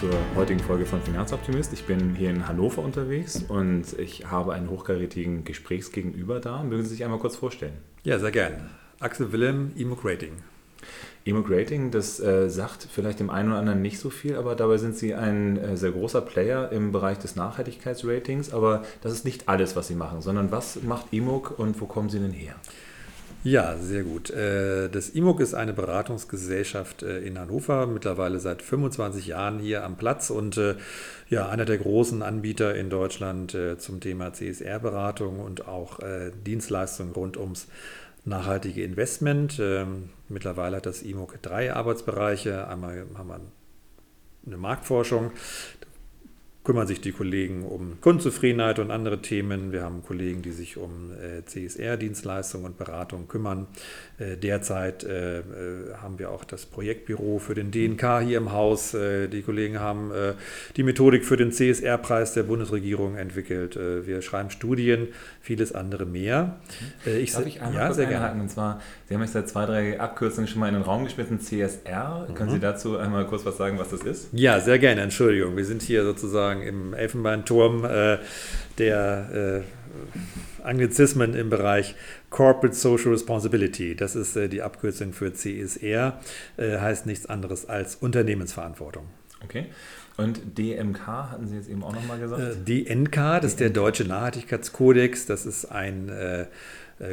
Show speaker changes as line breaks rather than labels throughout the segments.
zur heutigen Folge von Finanzoptimist. Ich bin hier in Hannover unterwegs und ich habe einen hochkarätigen Gesprächsgegenüber da. Mögen Sie sich einmal kurz vorstellen?
Ja, sehr gern. Axel Willem, Emoc Rating.
Emoc Rating, das äh, sagt vielleicht dem einen oder anderen nicht so viel, aber dabei sind Sie ein äh, sehr großer Player im Bereich des Nachhaltigkeitsratings. Aber das ist nicht alles, was Sie machen, sondern was macht Emoc und wo kommen Sie denn her?
Ja, sehr gut. Äh, das IMOG ist eine Beratungsgesellschaft äh, in Hannover, mittlerweile seit 25 Jahren hier am Platz und äh, ja, einer der großen Anbieter in Deutschland zum Thema CSR-Beratung und auch Dienstleistungen rund ums nachhaltige Investment. Ähm, mittlerweile hat das IMOG drei Arbeitsbereiche. Einmal haben wir eine Marktforschung, kümmern sich die Kollegen um Kundenzufriedenheit und andere Themen. Wir haben Kollegen, die sich um äh, CSR-Dienstleistungen und Beratung kümmern. Äh, derzeit äh, haben wir auch das Projektbüro für den DNK hier im Haus. die Kollegen haben die Methodik für den CSR-Preis der Bundesregierung entwickelt. wir schreiben Studien, vieles andere mehr.
Ich, Darf ich einmal ja, kurz sehr gerne. Und zwar, Sie haben jetzt seit zwei, drei Abkürzungen schon mal in den Raum geschmissen, CSR. Mhm. Können Sie dazu einmal kurz was sagen, was das ist?
Ja, sehr gerne. Entschuldigung. Wir sind hier sozusagen sozusagen im Elfenbeinturm äh, der äh, Anglizismen im Bereich Corporate Social Responsibility. Das ist äh, die Abkürzung für CSR, äh, heißt nichts anderes als Unternehmensverantwortung.
Okay. Und DMK hatten Sie jetzt eben auch nochmal gesagt? Äh,
DNK, das ist der Deutsche Nachhaltigkeitskodex. Das ist ein äh,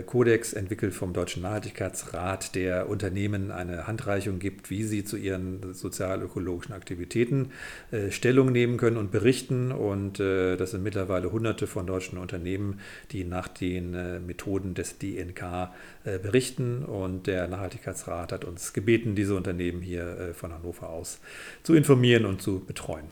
Kodex entwickelt vom Deutschen Nachhaltigkeitsrat, der Unternehmen eine Handreichung gibt, wie sie zu ihren sozial-ökologischen Aktivitäten äh, Stellung nehmen können und berichten. Und äh, das sind mittlerweile hunderte von deutschen Unternehmen, die nach den Methoden des DNK berichten. Und der Nachhaltigkeitsrat hat uns gebeten, diese Unternehmen hier von Hannover aus zu informieren und zu betreuen.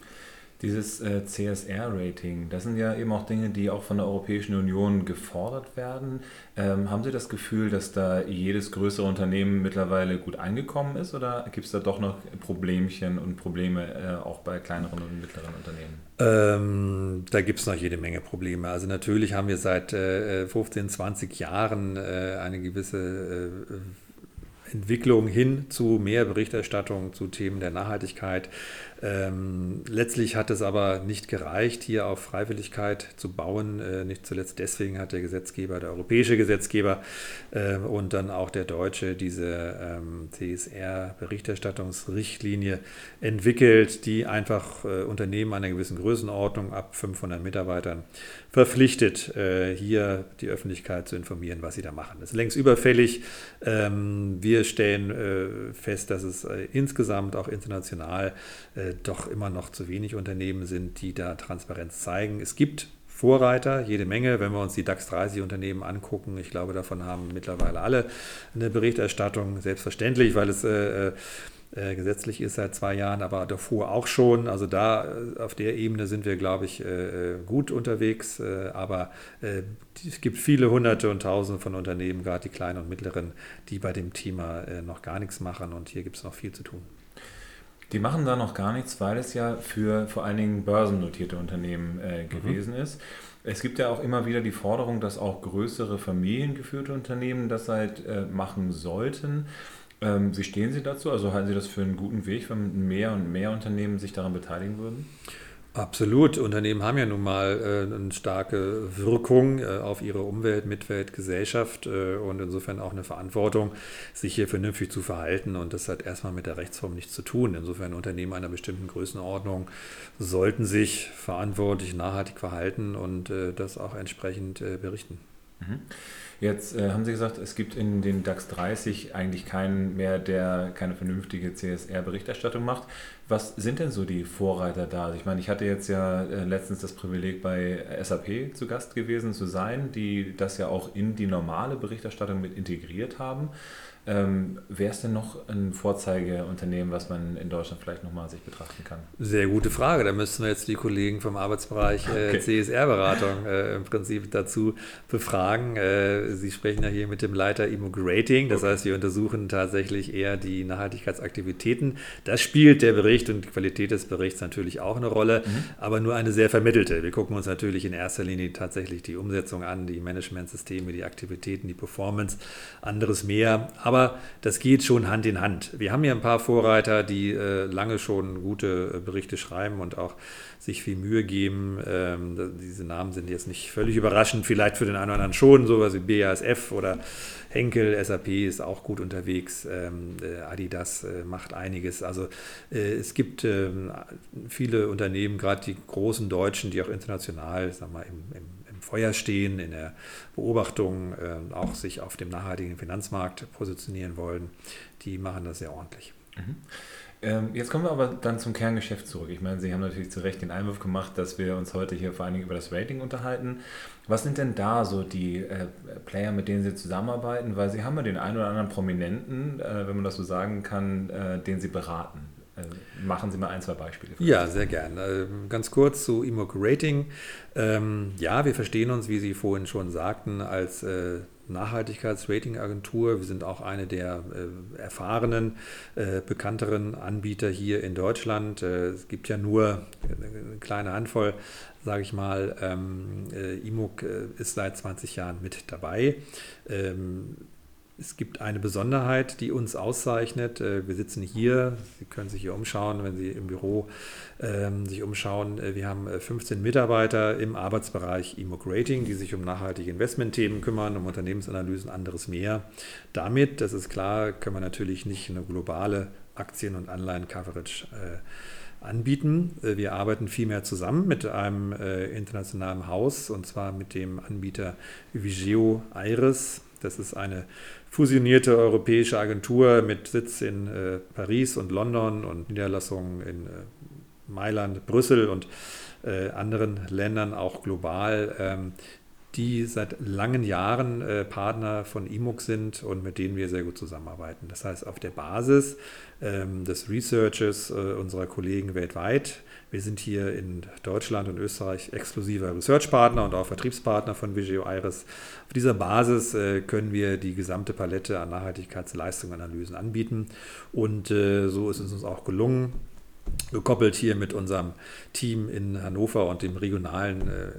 Dieses äh, CSR-Rating, das sind ja eben auch Dinge, die auch von der Europäischen Union gefordert werden. Ähm, haben Sie das Gefühl, dass da jedes größere Unternehmen mittlerweile gut eingekommen ist oder gibt es da doch noch Problemchen und Probleme äh, auch bei kleineren und mittleren Unternehmen?
Ähm, da gibt es noch jede Menge Probleme. Also natürlich haben wir seit äh, 15, 20 Jahren äh, eine gewisse äh, Entwicklung hin zu mehr Berichterstattung zu Themen der Nachhaltigkeit. Ähm, letztlich hat es aber nicht gereicht, hier auf Freiwilligkeit zu bauen. Äh, nicht zuletzt deswegen hat der Gesetzgeber, der europäische Gesetzgeber äh, und dann auch der deutsche diese ähm, CSR-Berichterstattungsrichtlinie entwickelt, die einfach äh, Unternehmen einer gewissen Größenordnung ab 500 Mitarbeitern verpflichtet, äh, hier die Öffentlichkeit zu informieren, was sie da machen. Das ist längst überfällig. Ähm, wir stellen äh, fest, dass es äh, insgesamt auch international doch immer noch zu wenig Unternehmen sind, die da Transparenz zeigen. Es gibt Vorreiter, jede Menge. Wenn wir uns die DAX 30 Unternehmen angucken, ich glaube, davon haben mittlerweile alle eine Berichterstattung, selbstverständlich, weil es äh, äh, gesetzlich ist seit zwei Jahren, aber davor auch schon. Also da äh, auf der Ebene sind wir, glaube ich, äh, gut unterwegs. aber es gibt viele Hunderte und Tausende von Unternehmen, gerade die kleinen und mittleren, die bei dem Thema noch gar nichts machen und hier gibt es noch viel zu tun.
Die machen da noch gar nichts, weil es ja für vor allen Dingen börsennotierte Unternehmen äh, mhm. gewesen mhm. ist. Es gibt ja auch immer wieder die Forderung, dass auch größere familiengeführte Unternehmen das halt äh, machen sollten. Ähm, wie stehen Sie dazu? Also halten Sie das für einen guten Weg, wenn mehr und mehr Unternehmen sich daran beteiligen würden?
Absolut. Unternehmen haben ja nun mal äh, eine starke Wirkung äh, auf ihre Umwelt, Mitwelt, Gesellschaft äh, und insofern auch eine Verantwortung, sich hier vernünftig zu verhalten. Und das hat erstmal mit der Rechtsform nichts zu tun. Insofern Unternehmen einer bestimmten Größenordnung sollten sich verantwortlich, nachhaltig verhalten und äh, das auch entsprechend äh, berichten.
Mhm. Jetzt äh, haben Sie gesagt, es gibt in den DAX 30 eigentlich keinen mehr, der keine vernünftige CSR-Berichterstattung macht. Was sind denn so die Vorreiter da? Also ich meine, ich hatte jetzt ja äh, letztens das Privileg bei SAP zu Gast gewesen zu sein, die das ja auch in die normale Berichterstattung mit integriert haben. Ähm, Wäre es denn noch ein Vorzeigeunternehmen, was man in Deutschland vielleicht nochmal sich betrachten kann?
Sehr gute Frage. Da müssten wir jetzt die Kollegen vom Arbeitsbereich äh, okay. CSR-Beratung äh, im Prinzip dazu befragen. Äh, Sie sprechen ja hier mit dem Leiter Immigrating. Das okay. heißt, wir untersuchen tatsächlich eher die Nachhaltigkeitsaktivitäten. Das spielt der Bericht und die Qualität des Berichts natürlich auch eine Rolle, mhm. aber nur eine sehr vermittelte. Wir gucken uns natürlich in erster Linie tatsächlich die Umsetzung an, die Managementsysteme, die Aktivitäten, die Performance, anderes mehr. Aber Aber das geht schon Hand in Hand. Wir haben hier ein paar Vorreiter, die äh, lange schon gute äh, Berichte schreiben und auch sich viel Mühe geben. Ähm, diese Namen sind jetzt nicht völlig überraschend, vielleicht für den einen oder anderen schon, sowas wie BASF oder Henkel, SAP ist auch gut unterwegs, ähm, äh, Adidas äh, macht einiges. Also äh, es gibt ähm, viele Unternehmen, gerade die großen Deutschen, die auch international sag mal, im, im Feuer stehen, in der Beobachtung äh, auch sich auf dem nachhaltigen Finanzmarkt positionieren wollen, die machen das sehr ordentlich.
Mhm. Ähm, jetzt kommen wir aber dann zum Kerngeschäft zurück. Ich meine, Sie haben natürlich zu Recht den Einwurf gemacht, dass wir uns heute hier vor allen Dingen über das Rating unterhalten. Was sind denn da so die äh, Player, mit denen Sie zusammenarbeiten? Weil Sie haben ja den einen oder anderen Prominenten, äh, wenn man das so sagen kann, äh, den Sie beraten. Äh, machen Sie mal ein, zwei Beispiele.
Ja, sehr gerne. Ähm, ganz kurz zu Imoc Rating. Ähm, ja, wir verstehen uns, wie Sie vorhin schon sagten, als äh, Nachhaltigkeitsratingagentur. Wir sind auch eine der äh, erfahrenen, äh, bekannteren Anbieter hier in Deutschland. Äh, es gibt ja nur eine kleine Handvoll, sage ich mal. Ähm, äh, IMOC ist seit 20 Jahren mit dabei. Ähm, es gibt eine Besonderheit, die uns auszeichnet. Äh, wir sitzen hier, Sie können sich hier umschauen, wenn Sie im Büro ähm, sich umschauen. Äh, wir haben 15 äh, Mitarbeiter im Arbeitsbereich EMOC Rating, die sich um nachhaltige Investmentthemen kümmern, um Unternehmensanalysen, anderes mehr. Damit, das ist klar, können wir natürlich nicht eine globale Aktien- und Anleihen-Coverage anbieten. Wir arbeiten vielmehr zusammen mit einem internationalen Haus und zwar mit dem Anbieter Vigeo Iris. Das ist eine fusionierte europäische Agentur mit Sitz in äh, Paris und London und Niederlassungen in äh, Mailand, Brüssel und äh, anderen Ländern auch global, ähm, die seit langen Jahren äh, Partner von IMUG sind und mit denen wir sehr gut zusammenarbeiten. Das heißt, auf der Basis ähm, des Researches äh, unserer Kollegen weltweit wir sind hier in Deutschland und Österreich exklusiver Researchpartner und auch Vertriebspartner von Vigeo Iris. Auf dieser Basis äh, können wir die gesamte Palette an Nachhaltigkeitsleistungsanalysen anbieten. Und äh, so ist es uns auch gelungen, gekoppelt hier mit unserem Team in Hannover und dem regionalen äh,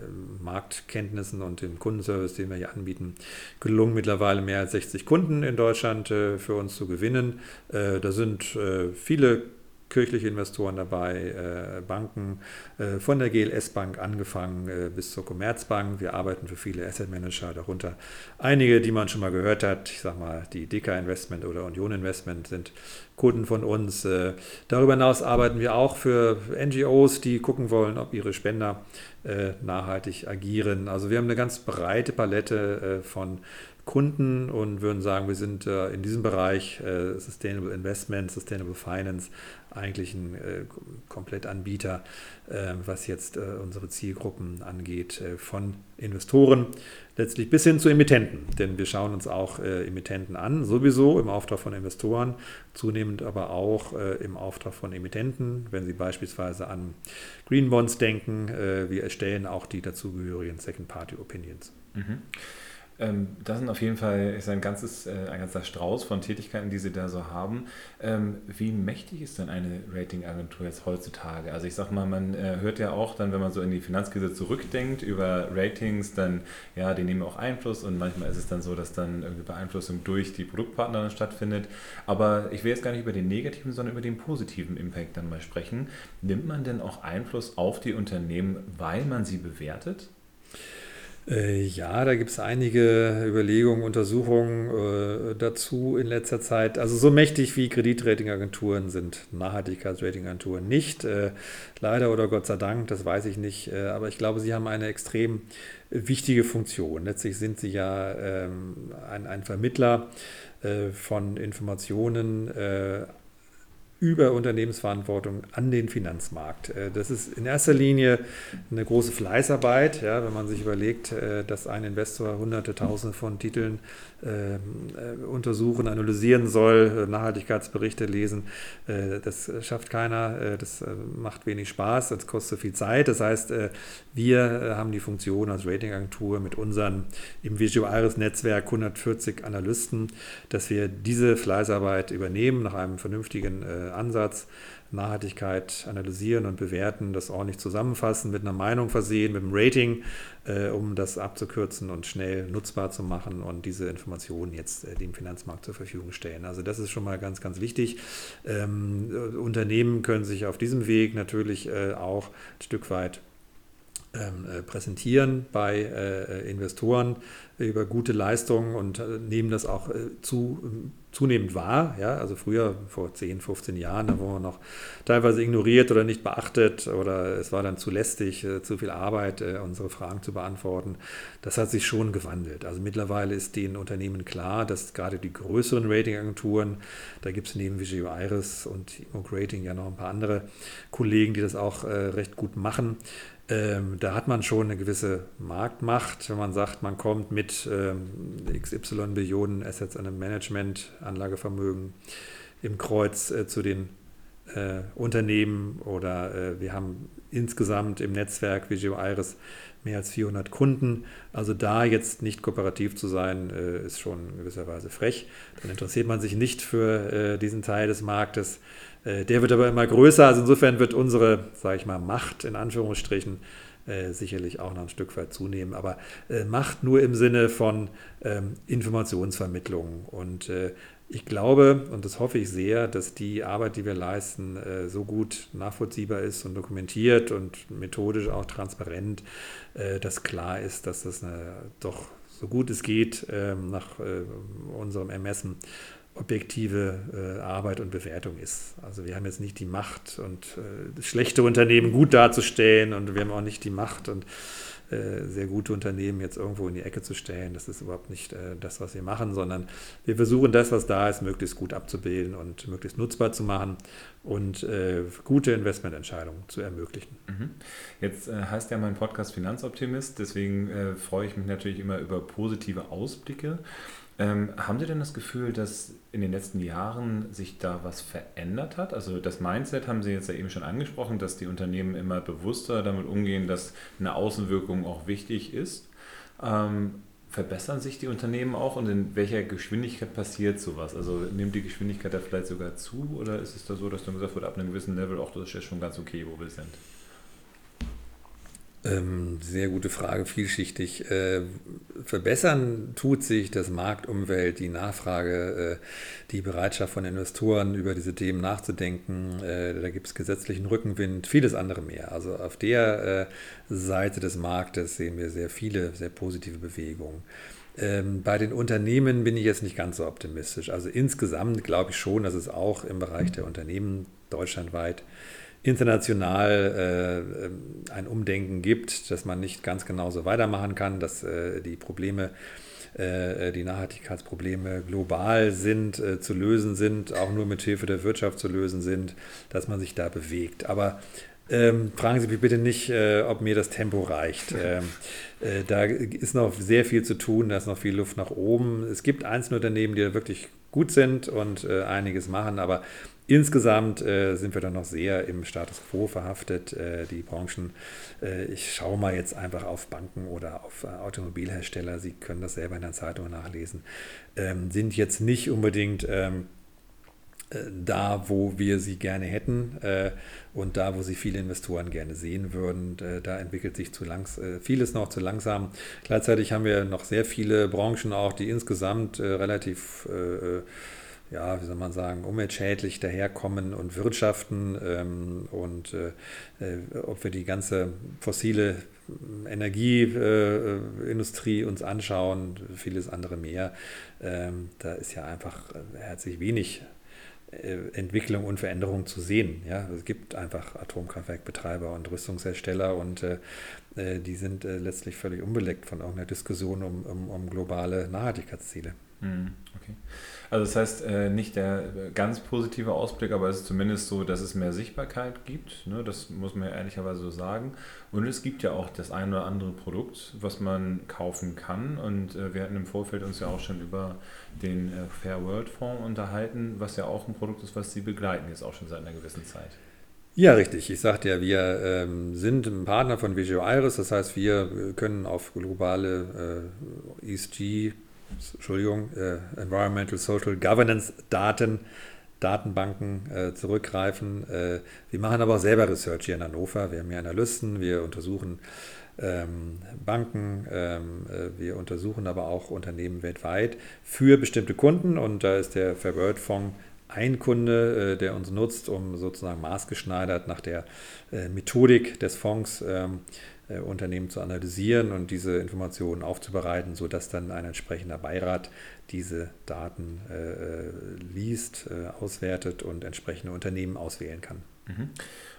Marktkenntnissen und dem Kundenservice, den wir hier anbieten, gelungen, mittlerweile mehr als 60 Kunden in Deutschland äh, für uns zu gewinnen. Äh, da sind äh, viele kirchliche Investoren dabei, äh, Banken, äh, von der GLS Bank angefangen äh, bis zur Commerzbank. Wir arbeiten für viele Asset Manager, darunter einige, die man schon mal gehört hat. Ich sage mal, die Deka Investment oder Union Investment sind Kunden von uns. Darüber hinaus arbeiten wir auch für NGOs, die gucken wollen, ob ihre Spender nachhaltig agieren. Also wir haben eine ganz breite Palette von Kunden und würden sagen, wir sind in diesem Bereich Sustainable Investment, Sustainable Finance eigentlich ein äh, Komplettanbieter, äh, was jetzt äh, unsere Zielgruppen angeht, äh, von Investoren letztlich bis hin zu Emittenten. Denn wir schauen uns auch äh, Emittenten an, sowieso im Auftrag von Investoren, zunehmend aber auch äh, im Auftrag von Emittenten, wenn Sie beispielsweise an Green Bonds denken. wir erstellen auch die dazugehörigen Second-Party-Opinions. Mhm.
Ähm, das sind auf jeden Fall ist ein, ganzes, äh, ein ganzer Strauß von Tätigkeiten, die Sie da so haben. Ähm, wie mächtig ist denn eine Ratingagentur jetzt heutzutage? Also ich sag mal, man äh, hört ja auch dann, wenn man so in die Finanzkrise zurückdenkt über Ratings, dann ja, die nehmen auch Einfluss und manchmal ist es dann so, dass dann irgendwie Beeinflussung durch die Produktpartner dann stattfindet. Aber ich will jetzt gar nicht über den negativen, sondern über den positiven Impact dann mal sprechen. Nimmt man denn auch Einfluss auf die Unternehmen, weil man sie bewertet?
Äh, ja, da gibt es einige Überlegungen, Untersuchungen äh, dazu in letzter Zeit. Also so mächtig wie Kreditratingagenturen sind Nachhaltigkeitsratingagenturen nicht. Äh, leider oder Gott sei Dank, das weiß ich nicht. Äh, aber ich glaube, sie haben eine extrem wichtige Funktion. Letztlich sind sie ja ähm, ein, ein, Vermittler äh, von Informationen über Unternehmensverantwortung an den Finanzmarkt. Äh, das ist in erster Linie eine große Fleißarbeit, ja, wenn man sich überlegt, äh, dass ein Investor hunderte, tausende von Titeln ähm, äh, untersuchen, analysieren soll, Nachhaltigkeitsberichte lesen. Das schafft keiner, das macht wenig Spaß, das kostet viel Zeit. Das heißt, wir haben die Funktion als Ratingagentur mit unseren im Visualis Netzwerk 140 Analysten, dass wir diese Fleißarbeit übernehmen nach einem vernünftigen Ansatz Nachhaltigkeit analysieren und bewerten, das ordentlich zusammenfassen, mit einer Meinung versehen, mit einem Rating, äh, um das abzukürzen und schnell nutzbar zu machen und diese Informationen jetzt äh, dem Finanzmarkt zur Verfügung stellen. Also das ist schon mal ganz, ganz wichtig. Ähm, Unternehmen können sich auf diesem Weg natürlich äh, auch ein Stück weit präsentieren bei äh, Investoren über gute Leistungen und äh, nehmen das auch zu, zunehmend wahr. Ja? Also früher, vor 10, 15 Jahren, da wurde man noch teilweise ignoriert oder nicht beachtet oder es war dann zu lästig, zu viel Arbeit, unsere Fragen zu beantworten. Das hat sich schon gewandelt. Also mittlerweile ist den Unternehmen klar, dass gerade die größeren Ratingagenturen, da gibt es neben Vigio Iris und Imoc Rating ja noch ein paar andere Kollegen, die das auch recht gut machen, ähm, da hat man schon eine gewisse Marktmacht, wenn man sagt, man kommt mit ähm, XY Billionen Assets an einem Management, Anlagevermögen im Kreuz äh, zu den äh, Unternehmen oder äh, wir haben insgesamt im Netzwerk Vigio Iris mehr als 400 Kunden. Also da jetzt nicht kooperativ zu sein, äh, ist schon in gewisser Weise frech. Dann interessiert man sich nicht für äh, diesen Teil des Marktes. Äh, der wird aber immer größer. Also insofern wird unsere, sage ich mal, Macht in Anführungsstrichen äh, sicherlich auch noch ein Stück weit zunehmen. Aber äh, Macht nur im Sinne von ähm, Informationsvermittlung. Und ich glaube und das hoffe ich sehr, dass die Arbeit, die wir leisten, so gut nachvollziehbar ist und dokumentiert und methodisch auch transparent, dass klar ist, dass das eine, doch so gut es geht ähm, nach unserem Ermessen objektive äh, Arbeit und Bewertung ist. Also wir haben jetzt nicht die Macht und äh, schlechte Unternehmen gut darzustellen und wir haben auch nicht die Macht und äh, sehr gute Unternehmen jetzt irgendwo in die Ecke zu stellen. Das ist überhaupt nicht äh, das, was wir machen, sondern wir versuchen das, was da ist, möglichst gut abzubilden und möglichst nutzbar zu machen und äh, gute Investmententscheidungen zu ermöglichen.
Mhm. Jetzt heißt ja mein Podcast Finanzoptimist, deswegen freue ich mich natürlich immer über positive Ausblicke. Ähm, haben Sie denn das Gefühl, dass in den letzten Jahren sich da was verändert hat? Also das Mindset haben Sie jetzt ja eben schon angesprochen, dass die Unternehmen immer bewusster damit umgehen, dass eine Außenwirkung auch wichtig ist. Ähm, verbessern sich die Unternehmen auch und in welcher Geschwindigkeit passiert sowas? Also nimmt die Geschwindigkeit da vielleicht sogar zu oder ist es da so, dass dann gesagt wird, ab einem gewissen Level, auch das ist ja schon ganz okay, wo wir sind?
Ähm, sehr gute Frage, vielschichtig. Äh, verbessern tut sich das Marktumwelt, die Nachfrage, äh, die Bereitschaft von Investoren über diese Themen nachzudenken. Äh, da gibt es gesetzlichen Rückenwind, vieles andere mehr. Also auf der Seite des Marktes sehen wir sehr viele, sehr positive Bewegungen. Ähm, bei den Unternehmen bin ich jetzt nicht ganz so optimistisch. Also insgesamt glaube ich schon, dass es auch im Bereich der Unternehmen deutschlandweit international äh, ein Umdenken gibt, dass man nicht ganz genauso weitermachen kann, dass äh, die Probleme, äh, die Nachhaltigkeitsprobleme global sind, äh, zu lösen sind, auch nur mit Hilfe der Wirtschaft zu lösen sind, dass man sich da bewegt. Aber ähm, fragen Sie mich bitte nicht, äh, ob mir das Tempo reicht. Ähm, äh, da ist noch sehr viel zu tun, da ist noch viel Luft nach oben. Es gibt einzelne Unternehmen, die wirklich gut sind und äh, einiges machen, aber Insgesamt äh, sind wir dann noch sehr im Status quo verhaftet. Äh, die Branchen, äh, ich schaue mal jetzt einfach auf Banken oder auf äh, Automobilhersteller, Sie können das selber in der Zeitung nachlesen, ähm, sind jetzt nicht unbedingt ähm, äh, da, wo wir sie gerne hätten äh, und da, wo sie viele Investoren gerne sehen würden. da entwickelt sich zu langs vieles noch zu langsam. Gleichzeitig haben wir noch sehr viele Branchen auch, die insgesamt relativ ja, wie soll man sagen, umweltschädlich daherkommen und wirtschaften ähm, und äh, äh ob wir die ganze fossile Energieindustrie äh, uns anschauen, vieles andere mehr, ähm, da ist ja einfach herzlich wenig äh, Entwicklung und Veränderung zu sehen. Ja, es gibt einfach Atomkraftwerkbetreiber und Rüstungshersteller und äh, äh die sind äh, letztlich völlig unbeleckt von irgendeiner Diskussion um, um, um globale Nachhaltigkeitsziele.
Hm, okay. Also das heißt, äh, nicht der ganz positive Ausblick, aber es ist zumindest so, dass es mehr Sichtbarkeit gibt. Ne? Das muss man ja ehrlicherweise so sagen. Und es gibt ja auch das ein oder andere Produkt, was man kaufen kann. Und äh, wir hatten im Vorfeld uns ja auch schon über den äh, Fair World Fonds unterhalten, was ja auch ein Produkt ist, was Sie begleiten, jetzt auch schon seit einer gewissen Zeit.
Ja, richtig. Ich sagte ja, wir ähm, sind ein Partner von Vigio Iris. Das heißt, wir können auf globale äh, ESG Entschuldigung, äh, Environmental Social Governance Daten Datenbanken äh, zurückgreifen. Äh, wir machen aber auch selber Research hier in Hannover. Wir haben hier Analysten, wir untersuchen ähm, Banken, ähm, äh, wir untersuchen aber auch Unternehmen weltweit für bestimmte Kunden und da ist der Fair Fonds ein Kunde, äh, der uns nutzt, um sozusagen maßgeschneidert nach der äh, Methodik des Fonds ähm, äh, Unternehmen zu analysieren und diese Informationen aufzubereiten, sodass dann ein entsprechender Beirat diese Daten liest, auswertet und entsprechende Unternehmen auswählen kann.
Mhm.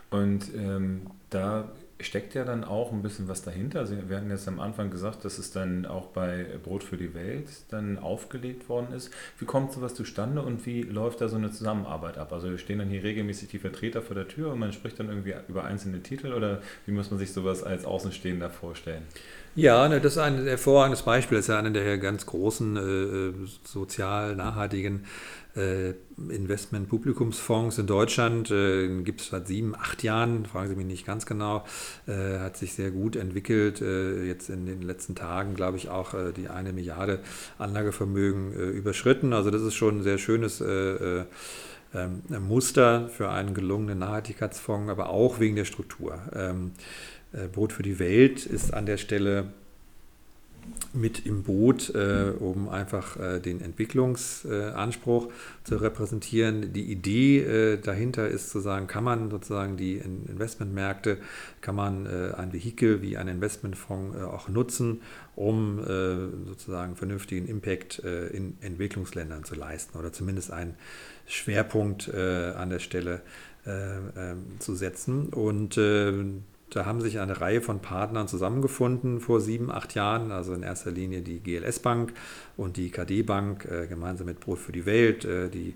Und ähm, da steckt ja dann auch ein bisschen was dahinter. Also wir hatten jetzt am Anfang gesagt, dass es dann auch bei Brot für die Welt dann aufgelegt worden ist. Wie kommt sowas zustande und wie läuft da so eine Zusammenarbeit ab? Also stehen dann hier regelmäßig die Vertreter vor der Tür und man spricht dann irgendwie über einzelne Titel oder wie muss man sich sowas als Außenstehender vorstellen?
Ja, ne, das ist ein hervorragendes Beispiel. Das ist ja einer der ganz großen äh, äh sozial nachhaltigen äh, Investment-Publikumsfonds in Deutschland. Äh, Gibt es seit sieben, acht Jahren, fragen Sie mich nicht ganz genau, äh, hat sich sehr gut entwickelt. Äh, jetzt in den letzten Tagen, glaube ich, auch äh, die eine Milliarde Anlagevermögen äh, überschritten. Also das ist schon ein sehr schönes ähm, Muster für einen gelungenen Nachhaltigkeitsfonds, aber auch wegen der Struktur. Ähm, Brot für die Welt ist an der Stelle mit im Boot, äh, um einfach äh, den Entwicklungsanspruch äh, zu repräsentieren. Die Idee äh, dahinter ist zu sagen, kann man sozusagen die Investmentmärkte, kann man äh, ein Vehikel wie ein Investmentfonds auch nutzen, um sozusagen vernünftigen Impact in Entwicklungsländern zu leisten oder zumindest einen Schwerpunkt an der Stelle ähm, zu setzen. Und da haben sich eine Reihe von Partnern zusammengefunden vor sieben, acht Jahren, also in erster Linie die GLS Bank und die KD Bank, äh, gemeinsam mit Brot für die Welt. Äh, die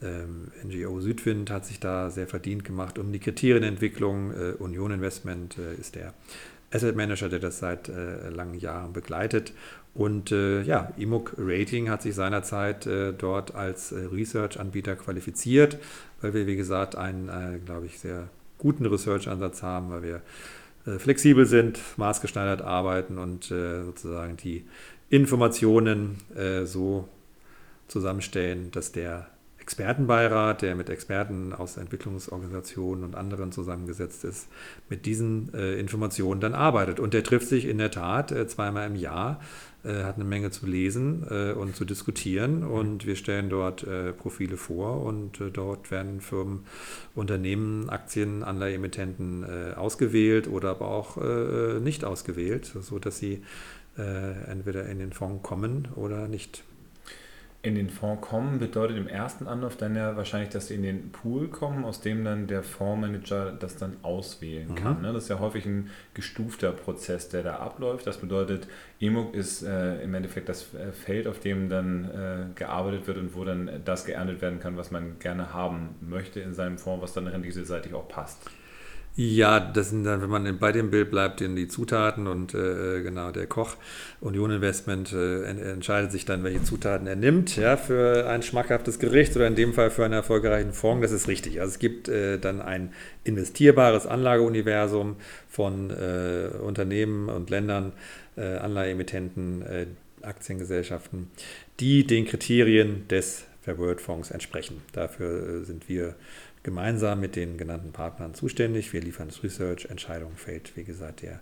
ähm, NGO Südwind hat sich da sehr verdient gemacht um die Kriterienentwicklung. Äh, Union Investment äh, ist der Asset Manager, der das seit äh, langen Jahren begleitet. Und äh, ja, IMUC Rating hat sich seinerzeit dort als Research-Anbieter qualifiziert, weil wir, wie gesagt, einen, glaube ich, sehr guten Research-Ansatz haben, weil wir äh, flexibel sind, maßgeschneidert arbeiten und äh, sozusagen die Informationen äh, so zusammenstellen, dass der Expertenbeirat, der mit Experten aus Entwicklungsorganisationen und anderen zusammengesetzt ist, mit diesen äh, Informationen dann arbeitet. Und der trifft sich in der Tat äh, zweimal im Jahr, äh, hat eine Menge zu lesen äh, und zu diskutieren. Und wir stellen dort äh, Profile vor und äh, dort werden Firmen, Unternehmen, Aktien, Anleiheemittenten ausgewählt oder aber auch nicht ausgewählt, sodass sie entweder in den Fonds kommen oder nicht
in den Fonds kommen bedeutet im ersten Anlauf dann ja wahrscheinlich, dass sie in den Pool kommen, aus dem dann der Fondsmanager das dann auswählen kann. Mhm. Ne? Das ist ja häufig ein gestufter Prozess, der da abläuft. Das bedeutet, EMUG ist äh, im Endeffekt das äh, Feld, auf dem dann äh, gearbeitet wird und wo dann das geerntet werden kann, was man gerne haben möchte in seinem Fonds, was dann renditeseitig auch passt.
Ja, das sind dann, wenn man bei dem Bild bleibt, die Zutaten und äh, genau der Koch Union Investment äh, entscheidet sich dann, welche Zutaten er nimmt, ja, für ein schmackhaftes Gericht oder in dem Fall für einen erfolgreichen Fonds. Das ist richtig. Also es gibt äh, dann ein investierbares Anlageuniversum von äh, Unternehmen und Ländern, äh, Anleiheemittenten, äh, Aktiengesellschaften, die den Kriterien des Fair World Fonds entsprechen. Dafür sind wir gemeinsam mit den genannten Partnern zuständig. Wir liefern das Research, Entscheidung fällt, wie gesagt, der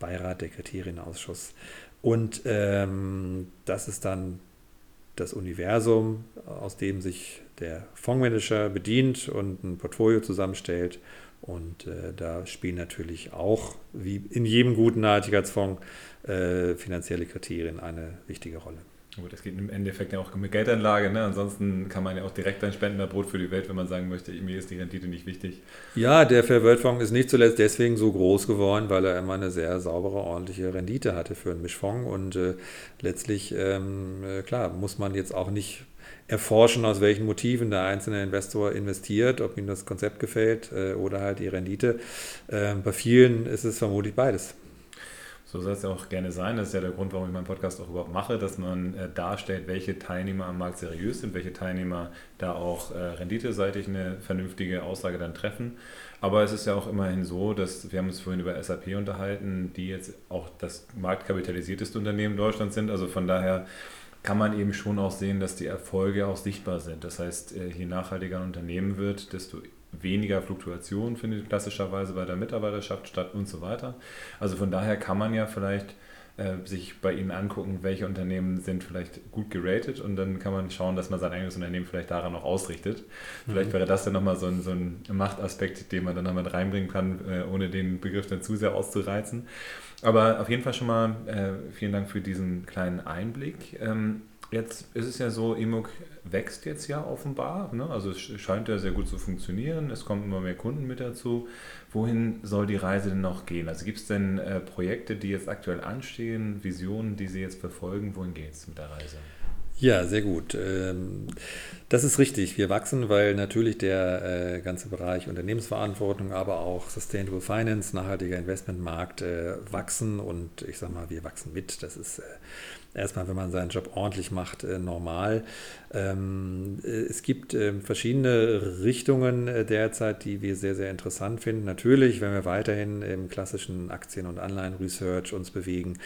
Beirat, der Kriterienausschuss. Und ähm, das ist dann das Universum, aus dem sich der Fondsmanager bedient und ein Portfolio zusammenstellt. Und äh, da spielen natürlich auch, wie in jedem guten Nachhaltigkeitsfonds, äh, finanzielle Kriterien eine wichtige Rolle.
Gut, es geht im Endeffekt ja auch um Geldanlage. Ne? Ansonsten kann man ja auch direkt ein Spenden Brot für die Welt, wenn man sagen möchte, mir ist die Rendite nicht wichtig.
Ja, der Fair World Fonds ist nicht zuletzt deswegen so groß geworden, weil er immer eine sehr saubere, ordentliche Rendite hatte für einen Mischfonds. Und äh, letztlich, ähm, äh, klar, muss man jetzt auch nicht erforschen, aus welchen Motiven der einzelne Investor investiert, ob ihm das Konzept gefällt äh, oder halt die Rendite. Ähm, bei vielen ist es vermutlich beides.
So soll es ja auch gerne sein. Das ist ja der Grund, warum ich meinen Podcast auch überhaupt mache, dass man äh, darstellt, welche Teilnehmer am Markt seriös sind, welche Teilnehmer da auch äh, renditeseitig eine vernünftige Aussage dann treffen. Aber es ist ja auch immerhin so, dass wir haben uns vorhin über SAP unterhalten, die jetzt auch das marktkapitalisierteste Unternehmen Deutschlands sind. Also von daher kann man eben schon auch sehen, dass die Erfolge auch sichtbar sind. Das heißt, je nachhaltiger ein Unternehmen wird, desto weniger Fluktuation findet klassischerweise bei der Mitarbeiterschaft statt und so weiter. Also von daher kann man ja vielleicht äh, sich bei Ihnen angucken, welche Unternehmen sind vielleicht gut geratet und dann kann man schauen, dass man sein eigenes Unternehmen vielleicht daran noch ausrichtet. Vielleicht mhm. wäre das dann nochmal so ein, so ein Machtaspekt, den man dann nochmal reinbringen kann, äh, ohne den Begriff dann zu sehr auszureizen. Aber auf jeden Fall schon mal äh, vielen Dank für diesen kleinen Einblick. Ähm, Jetzt ist es ja so, Emok wächst jetzt ja offenbar. Ne? Also es scheint ja sehr gut zu funktionieren. Es kommen immer mehr Kunden mit dazu. Wohin soll die Reise denn noch gehen? Also gibt es denn äh, Projekte, die jetzt aktuell anstehen, Visionen, die Sie jetzt verfolgen? Wohin geht es mit der Reise?
Ja, sehr gut. Ähm, das ist richtig. Wir wachsen, weil natürlich der äh, ganze Bereich Unternehmensverantwortung, aber auch Sustainable Finance, nachhaltiger Investmentmarkt äh, wachsen und ich sage mal, wir wachsen mit. Das ist erstmal, wenn man seinen Job ordentlich macht, äh, normal. Ähm, äh, es gibt ähm, verschiedene Richtungen äh, derzeit, die wir sehr, sehr interessant finden. Natürlich, wenn wir weiterhin im klassischen Aktien- und Anleihen-Research uns bewegen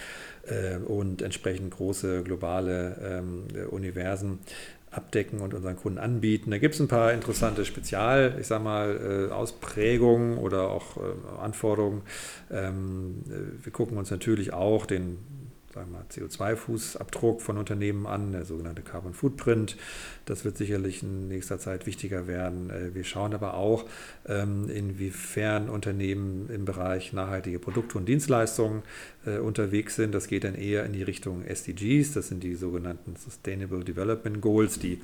und entsprechend große globale ähm, Universen abdecken und unseren Kunden anbieten. Da gibt es ein paar interessante Spezial, ich sag mal, Ausprägungen oder auch Anforderungen. wir gucken uns natürlich auch den sagen wir CO2-Fußabdruck von Unternehmen an, der sogenannte Carbon Footprint. Das wird sicherlich in nächster Zeit wichtiger werden. Äh, wir schauen aber auch, ähm, inwiefern Unternehmen im Bereich nachhaltige Produkte und Dienstleistungen äh, unterwegs sind. Das geht dann eher in die Richtung SDGs, das sind die sogenannten Sustainable Development Goals, die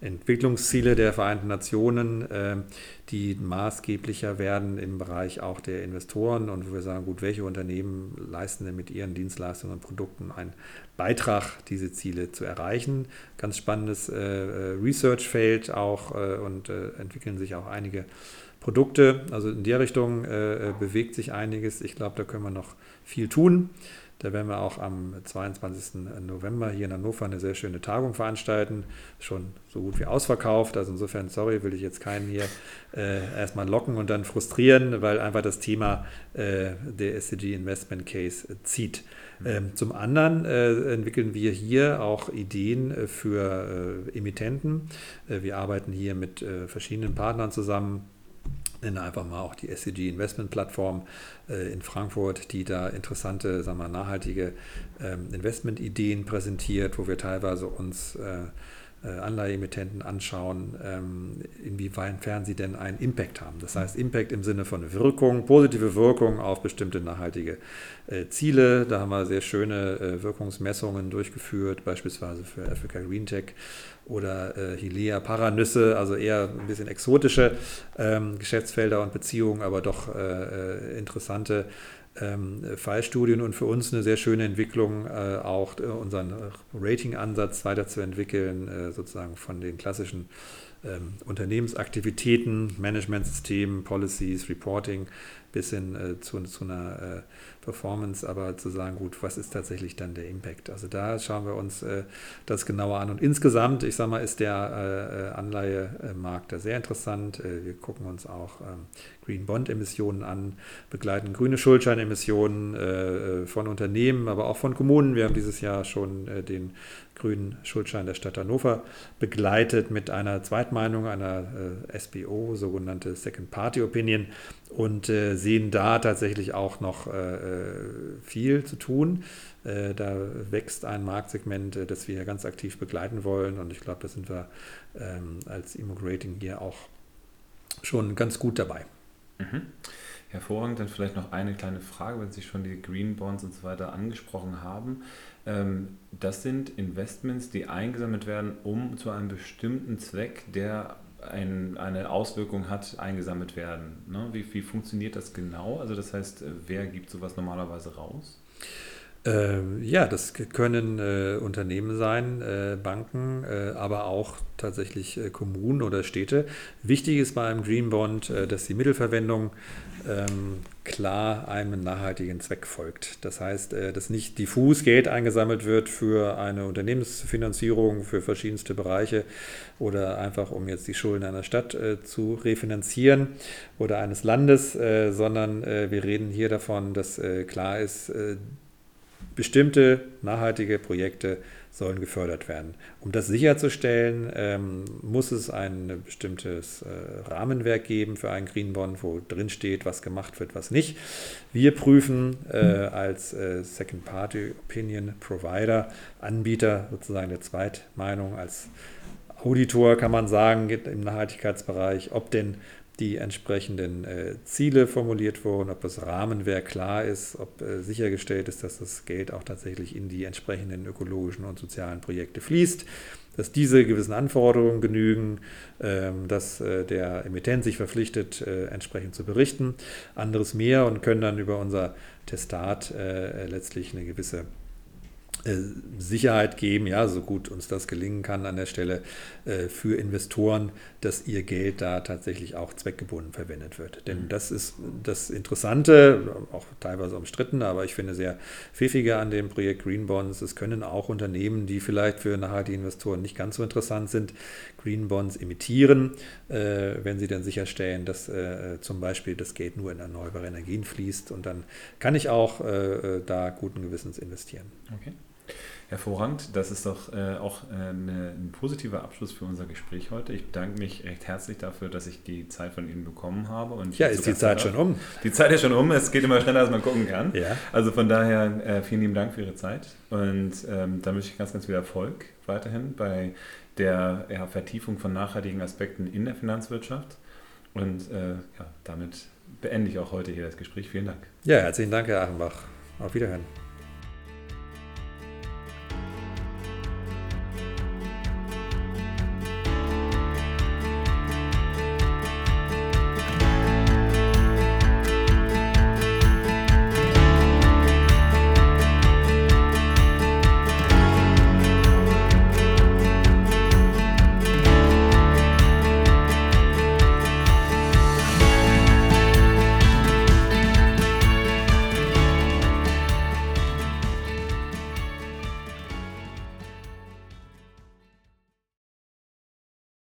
Entwicklungsziele der Vereinten Nationen, ähm, die maßgeblicher werden im Bereich auch der Investoren und wo wir sagen, gut, welche Unternehmen leisten denn mit ihren Dienstleistungen und Produkten einen Beitrag, diese Ziele zu erreichen. Ganz spannendes äh, äh, Research-Feld auch äh, und entwickeln sich auch einige Produkte. Also in der Richtung bewegt sich einiges. Ich glaube, da können wir noch viel tun. Da werden wir auch am 22. November hier in Hannover eine sehr schöne Tagung veranstalten. Schon so gut wie ausverkauft. Also insofern, sorry, will ich jetzt keinen hier äh, erstmal locken und dann frustrieren, weil einfach das Thema äh, der SCG Investment Case zieht. Ähm, zum anderen äh, entwickeln wir hier auch Ideen äh, für äh, Emittenten. Äh, wir arbeiten hier mit verschiedenen Partnern zusammen nenne einfach mal auch die SCG Investment Plattform äh, in Frankfurt, die da interessante, sagen wir, nachhaltige ähm, Investmentideen präsentiert, wo wir teilweise uns äh, äh, Anleiheemittenten anschauen, ähm, inwiefern sie denn einen Impact haben. Das heißt, Impact im Sinne von Wirkung, positive Wirkung auf bestimmte nachhaltige äh, Ziele. Da haben wir sehr schöne äh, Wirkungsmessungen durchgeführt, beispielsweise für Africa Green Tech oder Hilea Paranüsse, also eher ein bisschen exotische ähm, Geschäftsfelder und Beziehungen, aber doch interessante ähm, Fallstudien und für uns eine sehr schöne Entwicklung, äh, auch äh, unseren Rating-Ansatz weiterzuentwickeln, äh, sozusagen von den klassischen ähm, Unternehmensaktivitäten, Managementsystemen, Policies, Reporting bis hin äh, zu, zu, einer äh, Performance, aber zu sagen, gut, was ist tatsächlich dann der Impact? Also da schauen wir uns äh, das genauer an. Und insgesamt, ich sage mal, ist der äh, Anleihemarkt da sehr interessant. Äh, wir gucken uns auch ähm, Green Bond Emissionen an, begleiten grüne Schuldscheinemissionen äh, von Unternehmen, aber auch von Kommunen. Wir haben dieses Jahr schon den grünen Schuldschein der Stadt Hannover begleitet mit einer Zweitmeinung, einer SBO, sogenannte Second Party Opinion und sehen da tatsächlich auch noch viel zu tun. Äh, da wächst ein Marktsegment, äh, das wir ganz aktiv begleiten wollen. Und ich glaube, da sind wir ähm, als Immigrating hier auch schon ganz gut dabei.
Mhm. Hervorragend, dann vielleicht noch eine kleine Frage, wenn Sie schon die Green Bonds und so weiter angesprochen haben. Ähm, das sind Investments, die eingesammelt werden, um zu einem bestimmten Zweck, der ein, eine Auswirkung hat, eingesammelt werden. Ne? Wie, wie funktioniert das genau? Also das heißt, wer gibt sowas normalerweise raus?
Äh, ja, das können äh, Unternehmen sein, äh, Banken, äh, aber auch tatsächlich äh, Kommunen oder Städte. Wichtig ist beim Green Bond, äh, dass die Mittelverwendung ähm, klar einem nachhaltigen Zweck folgt. Das heißt, dass nicht diffus Geld eingesammelt wird für eine Unternehmensfinanzierung, für verschiedenste Bereiche oder einfach um jetzt die Schulden einer Stadt zu refinanzieren oder eines Landes, sondern wir reden hier davon, dass klar ist, bestimmte nachhaltige Projekte sollen gefördert werden. Um das sicherzustellen, ähm, muss es ein bestimmtes äh, Rahmenwerk geben für einen Green Bond, wo drin steht, was gemacht wird, was nicht. Wir prüfen äh, als äh, Second Party Opinion Provider, Anbieter sozusagen der Zweitmeinung, als Auditor kann man sagen, im Nachhaltigkeitsbereich, ob denn die entsprechenden äh, Ziele formuliert wurden, ob das Rahmenwerk klar ist, ob äh, sichergestellt ist, dass das Geld auch tatsächlich in die entsprechenden ökologischen und sozialen Projekte fließt, dass diese gewissen Anforderungen genügen, ähm, dass äh, der Emittent sich verpflichtet, äh, entsprechend zu berichten, anderes mehr und können dann über unser Testat äh, letztlich eine gewisse Sicherheit geben, ja, so gut uns das gelingen kann an der Stelle äh, für Investoren, dass ihr Geld da tatsächlich auch zweckgebunden verwendet wird. Denn mhm. das ist das Interessante, auch teilweise umstritten, aber ich finde sehr pfiffige an dem Projekt Green Bonds. Es können auch Unternehmen, die vielleicht für nachhaltige Investoren nicht ganz so interessant sind, Green Bonds emittieren, äh, wenn sie dann sicherstellen, dass zum Beispiel das Geld nur in erneuerbare Energien fließt. Und dann kann ich auch da guten Gewissens investieren.
Okay. Hervorragend. Das ist doch äh, auch äh, eine, ein positiver Abschluss für unser Gespräch heute. Ich bedanke mich recht herzlich dafür, dass ich die Zeit von Ihnen bekommen habe. Und
ja, ist die Zeit schon um?
Die Zeit ist schon um. Es geht immer schneller, als man gucken kann. Ja. Also von daher äh, vielen lieben Dank für Ihre Zeit. Und ähm, da wünsche ich ganz, ganz viel Erfolg weiterhin bei der ja, Vertiefung von nachhaltigen Aspekten in der Finanzwirtschaft. Und äh, ja, damit beende ich auch heute hier das Gespräch. Vielen Dank.
Ja, herzlichen Dank, Herr Achenbach. Auf Wiederhören.